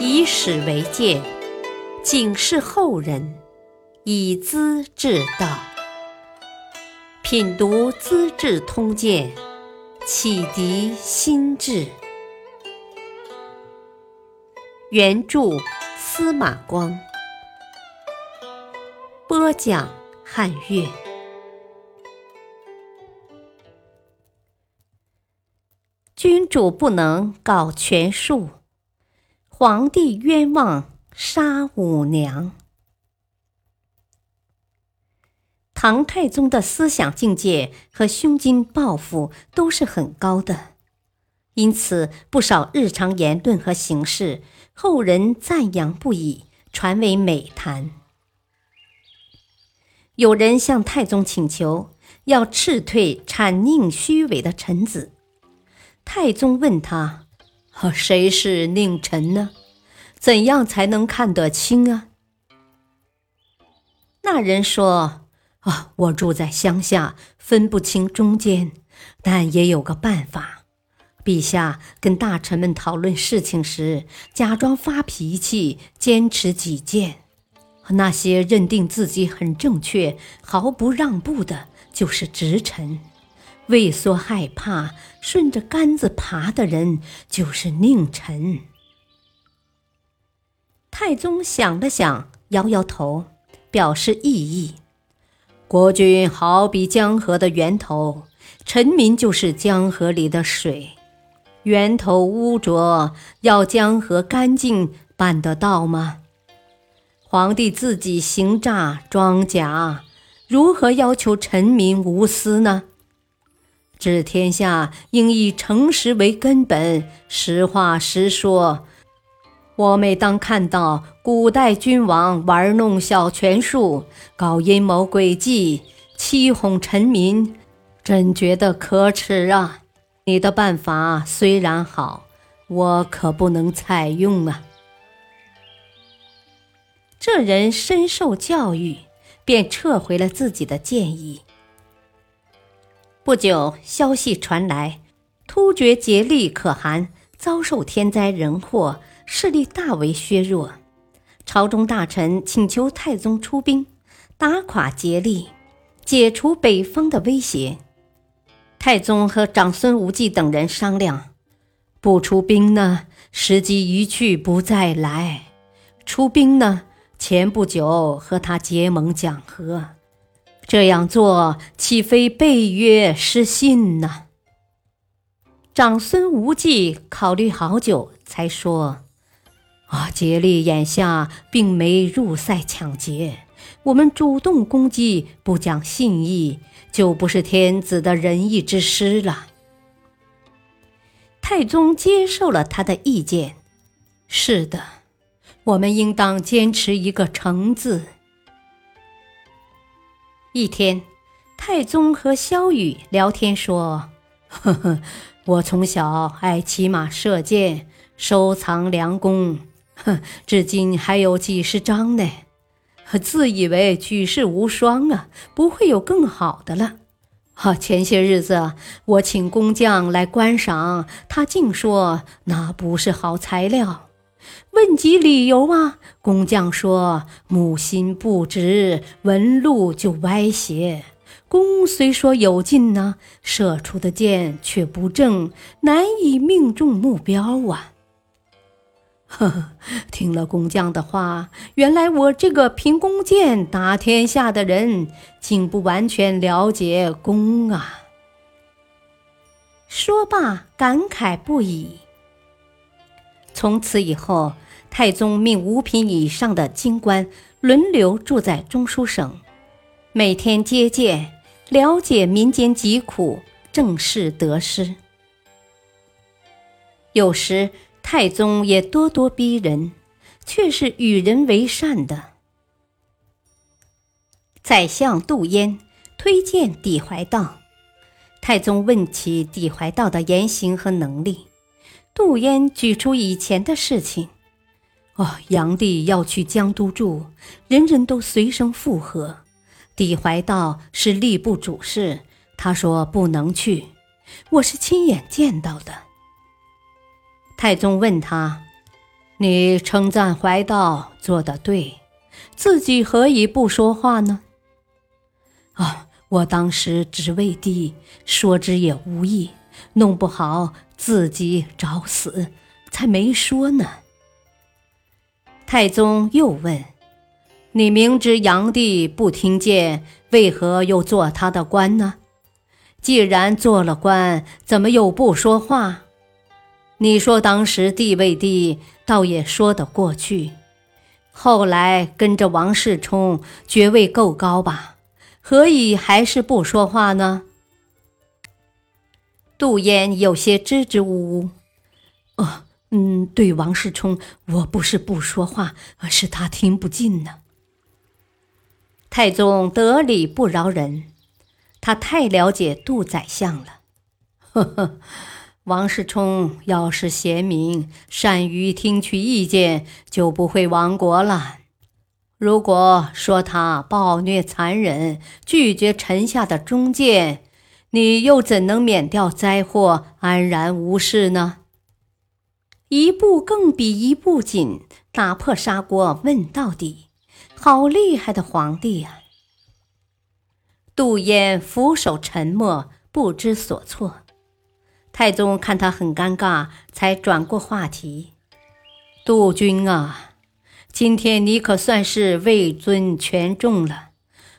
以史为鉴，警示后人，以资治道。品读《资治通鉴》，启迪心智。原著司马光，播讲汉乐。君主不能搞权术，皇帝冤枉杀五娘。唐太宗的思想境界和胸襟抱负都是很高的，因此不少日常言论和行事，后人赞扬不已，传为美谈。有人向太宗请求要斥退谄佞虚伪的臣子。太宗问他：“谁是佞臣呢？怎样才能看得清啊？”那人说：“啊，我住在乡下，分不清中间，但也有个办法。陛下跟大臣们讨论事情时，假装发脾气，坚持己见。那些认定自己很正确、毫不让步的，就是直臣。”畏缩害怕，顺着杆子爬的人就是佞臣。太宗想了想，摇摇头，表示异议。国君好比江河的源头，臣民就是江河里的水。源头污浊，要江河干净，办得到吗？皇帝自己行诈装假，如何要求臣民无私呢？治天下应以诚实为根本，实话实说。我每当看到古代君王玩弄小权术，搞阴谋诡计，欺哄臣民，真觉得可耻啊！你的办法虽然好，我可不能采用啊。这人深受教育，便撤回了自己的建议。不久，消息传来，突厥竭力可汗遭受天灾人祸，势力大为削弱。朝中大臣请求太宗出兵，打垮竭力，解除北方的威胁。太宗和长孙无忌等人商量：不出兵呢，时机一去不再来；出兵呢，前不久和他结盟讲和。这样做岂非背约失信呢？长孙无忌考虑好久，才说：“啊，竭力眼下并没入塞抢劫，我们主动攻击，不讲信义，就不是天子的仁义之师了。”太宗接受了他的意见：“是的，我们应当坚持一个诚字。”一天，太宗和萧雨聊天说：“呵呵，我从小爱骑马射箭，收藏良弓，哼，至今还有几十张呢。自以为举世无双啊，不会有更好的了。哈，前些日子我请工匠来观赏，他竟说那不是好材料。”问及理由啊，工匠说木心不直，纹路就歪斜。弓虽说有劲呢，射出的箭却不正，难以命中目标啊。呵呵，听了工匠的话，原来我这个凭弓箭打天下的人，竟不完全了解弓啊。说罢，感慨不已。从此以后，太宗命五品以上的京官轮流住在中书省，每天接见，了解民间疾苦、政事得失。有时太宗也咄咄逼人，却是与人为善的。宰相杜淹推荐李怀道，太宗问起李怀道的言行和能力。杜淹举出以前的事情，哦，炀帝要去江都住，人人都随声附和。帝怀道是吏部主事，他说不能去，我是亲眼见到的。太宗问他：“你称赞怀道做得对，自己何以不说话呢？啊，我当时只为弟，说之也无益，弄不好自己找死，才没说呢。太宗又问：“你明知炀帝不听谏，为何又做他的官呢？既然做了官，怎么又不说话？你说当时地位低，倒也说得过去。后来跟着王世充，爵位够高吧？何以还是不说话呢？”杜淹有些支支吾吾：“哦。”嗯，对王世充，我不是不说话，而是他听不进呢。太宗得理不饶人，他太了解杜宰相了。呵呵，王世充要是贤明，善于听取意见，就不会亡国了。如果说他暴虐残忍，拒绝臣下的忠谏，你又怎能免掉灾祸，安然无事呢？一步更比一步紧，打破砂锅问到底，好厉害的皇帝呀！杜淹俯首沉默，不知所措。太宗看他很尴尬，才转过话题：“杜君啊，今天你可算是位尊权重了，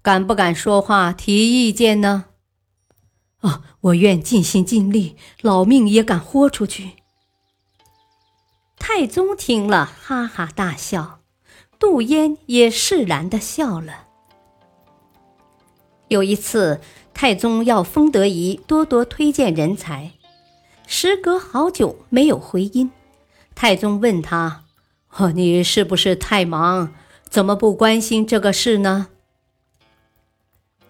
敢不敢说话提意见呢？”“哦，我愿尽心尽力，老命也敢豁出去。”太宗听了，哈哈大笑，杜淹也释然的笑了。有一次，太宗要封德仪多多推荐人才，时隔好久没有回音。太宗问他：“哦，你是不是太忙？怎么不关心这个事呢？”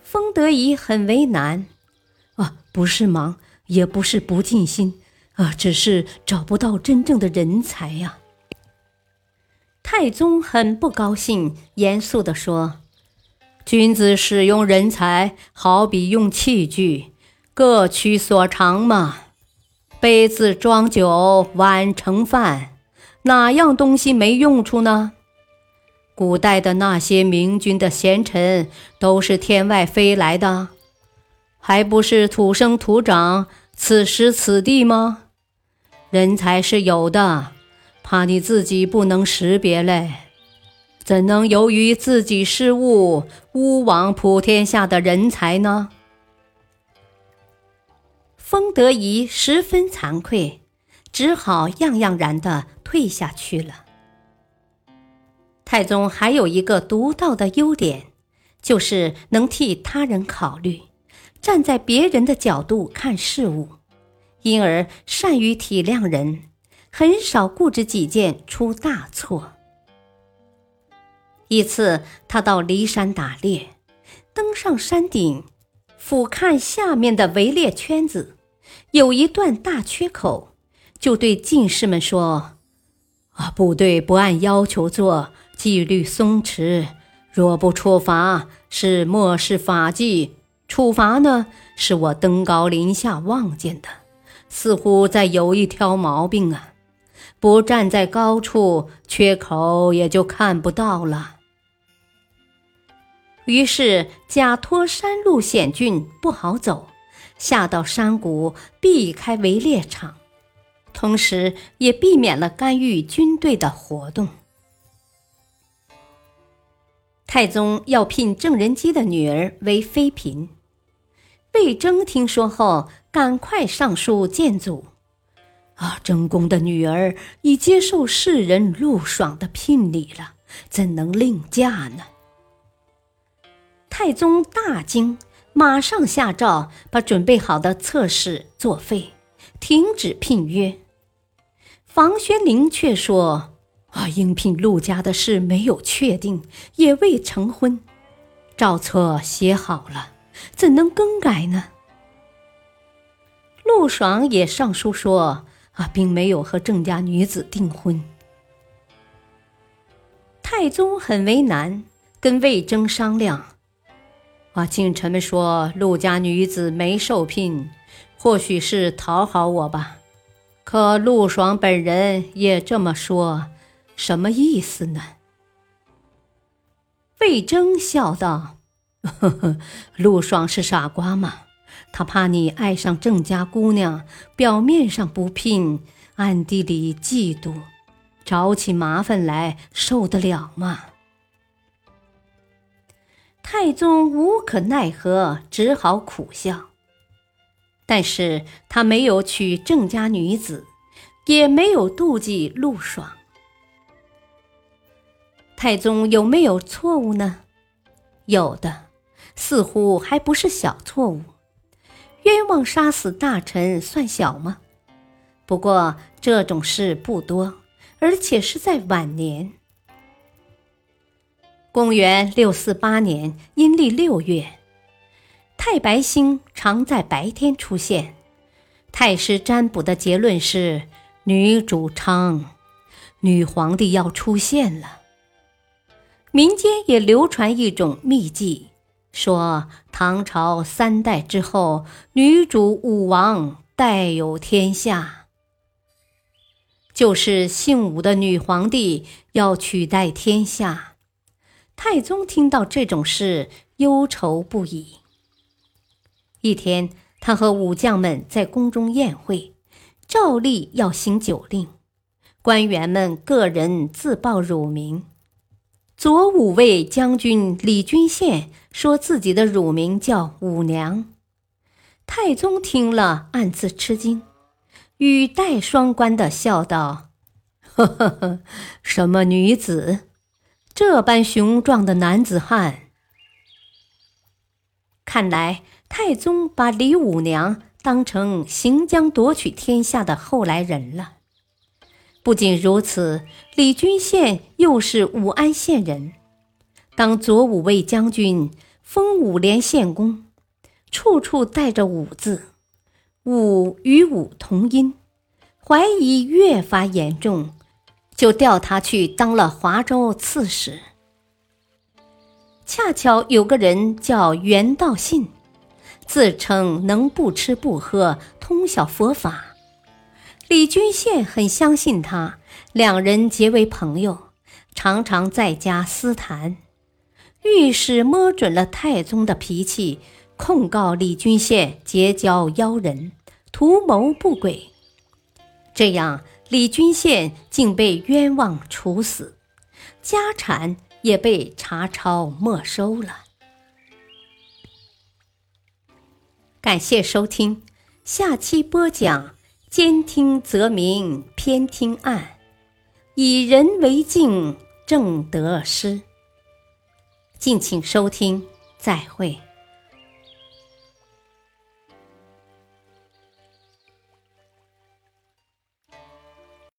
封德仪很为难：“，不是忙，也不是不尽心。”啊，只是找不到真正的人才呀！太宗很不高兴，严肃地说：“君子使用人才，好比用器具，各取所长嘛。杯子装酒，碗盛饭，哪样东西没用处呢？古代的那些明君的贤臣，都是天外飞来的，还不是土生土长，此时此地吗？”人才是有的，怕你自己不能识别嘞，怎能由于自己失误，诬枉普天下的人才呢？封德仪十分惭愧，只好样样然的退下去了。太宗还有一个独到的优点，就是能替他人考虑，站在别人的角度看事物。因而善于体谅人，很少固执己见出大错。一次，他到骊山打猎，登上山顶，俯瞰下面的围猎圈子，有一段大缺口，就对进士们说：“啊，部队不按要求做，纪律松弛，若不处罚，是漠视法纪；处罚呢，是我登高临下望见的。”似乎在有一挑毛病啊！不站在高处，缺口也就看不到了。于是假托山路险峻不好走，下到山谷避开围猎场，同时也避免了干预军队的活动。太宗要聘郑仁基的女儿为妃嫔，魏征听说后。赶快上书见祖，啊！郑公的女儿已接受世人陆爽的聘礼了，怎能另嫁呢？太宗大惊，马上下诏把准备好的侧室作废，停止聘约。房玄龄却说：“啊，应聘陆家的事没有确定，也未成婚，诏册写好了，怎能更改呢？”陆爽也上书说：“啊，并没有和郑家女子订婚。”太宗很为难，跟魏征商量：“啊，近臣们说陆家女子没受聘，或许是讨好我吧。可陆爽本人也这么说，什么意思呢？”魏征笑道：“呵呵，陆爽是傻瓜吗？他怕你爱上郑家姑娘，表面上不聘，暗地里嫉妒，找起麻烦来，受得了吗？”太宗无可奈何，只好苦笑。但是他没有娶郑家女子，也没有妒忌陆爽。太宗有没有错误呢？有的，似乎还不是小错误。冤枉杀死大臣算小吗？不过这种事不多，而且是在晚年。公元六四八年阴历六月，太白星常在白天出现。太师占卜的结论是：女主昌，女皇帝要出现了。民间也流传一种秘技，说唐朝三代之后，女主武王代有天下，就是姓武的女皇帝要取代天下。太宗听到这种事，忧愁不已。一天，他和武将们在宫中宴会，照例要行酒令，官员们个人自报乳名。左武卫将军李君羡说自己的乳名叫武娘。太宗听了，暗自吃惊，语带双关的笑道：“呵呵呵，什么女子？”这般雄壮的男子汉，看来太宗把李武娘当成行将夺取天下的后来人了。不仅如此，李君羡又是武安县人，当左武卫将军，封武连县公，处处带着“武”字，武与武同音，怀疑越发严重。就调他去当了华州刺史。恰巧有个人叫袁道信，自称能不吃不喝，通晓佛法。李君羡很相信他，两人结为朋友，常常在家私谈。御史摸准了太宗的脾气，控告李君羡结交妖人，图谋不轨。这样。李君羡竟被冤枉处死，家产也被查抄没收了。感谢收听，下期播讲：兼听则明，偏听暗，以人为镜，正得失。敬请收听，再会。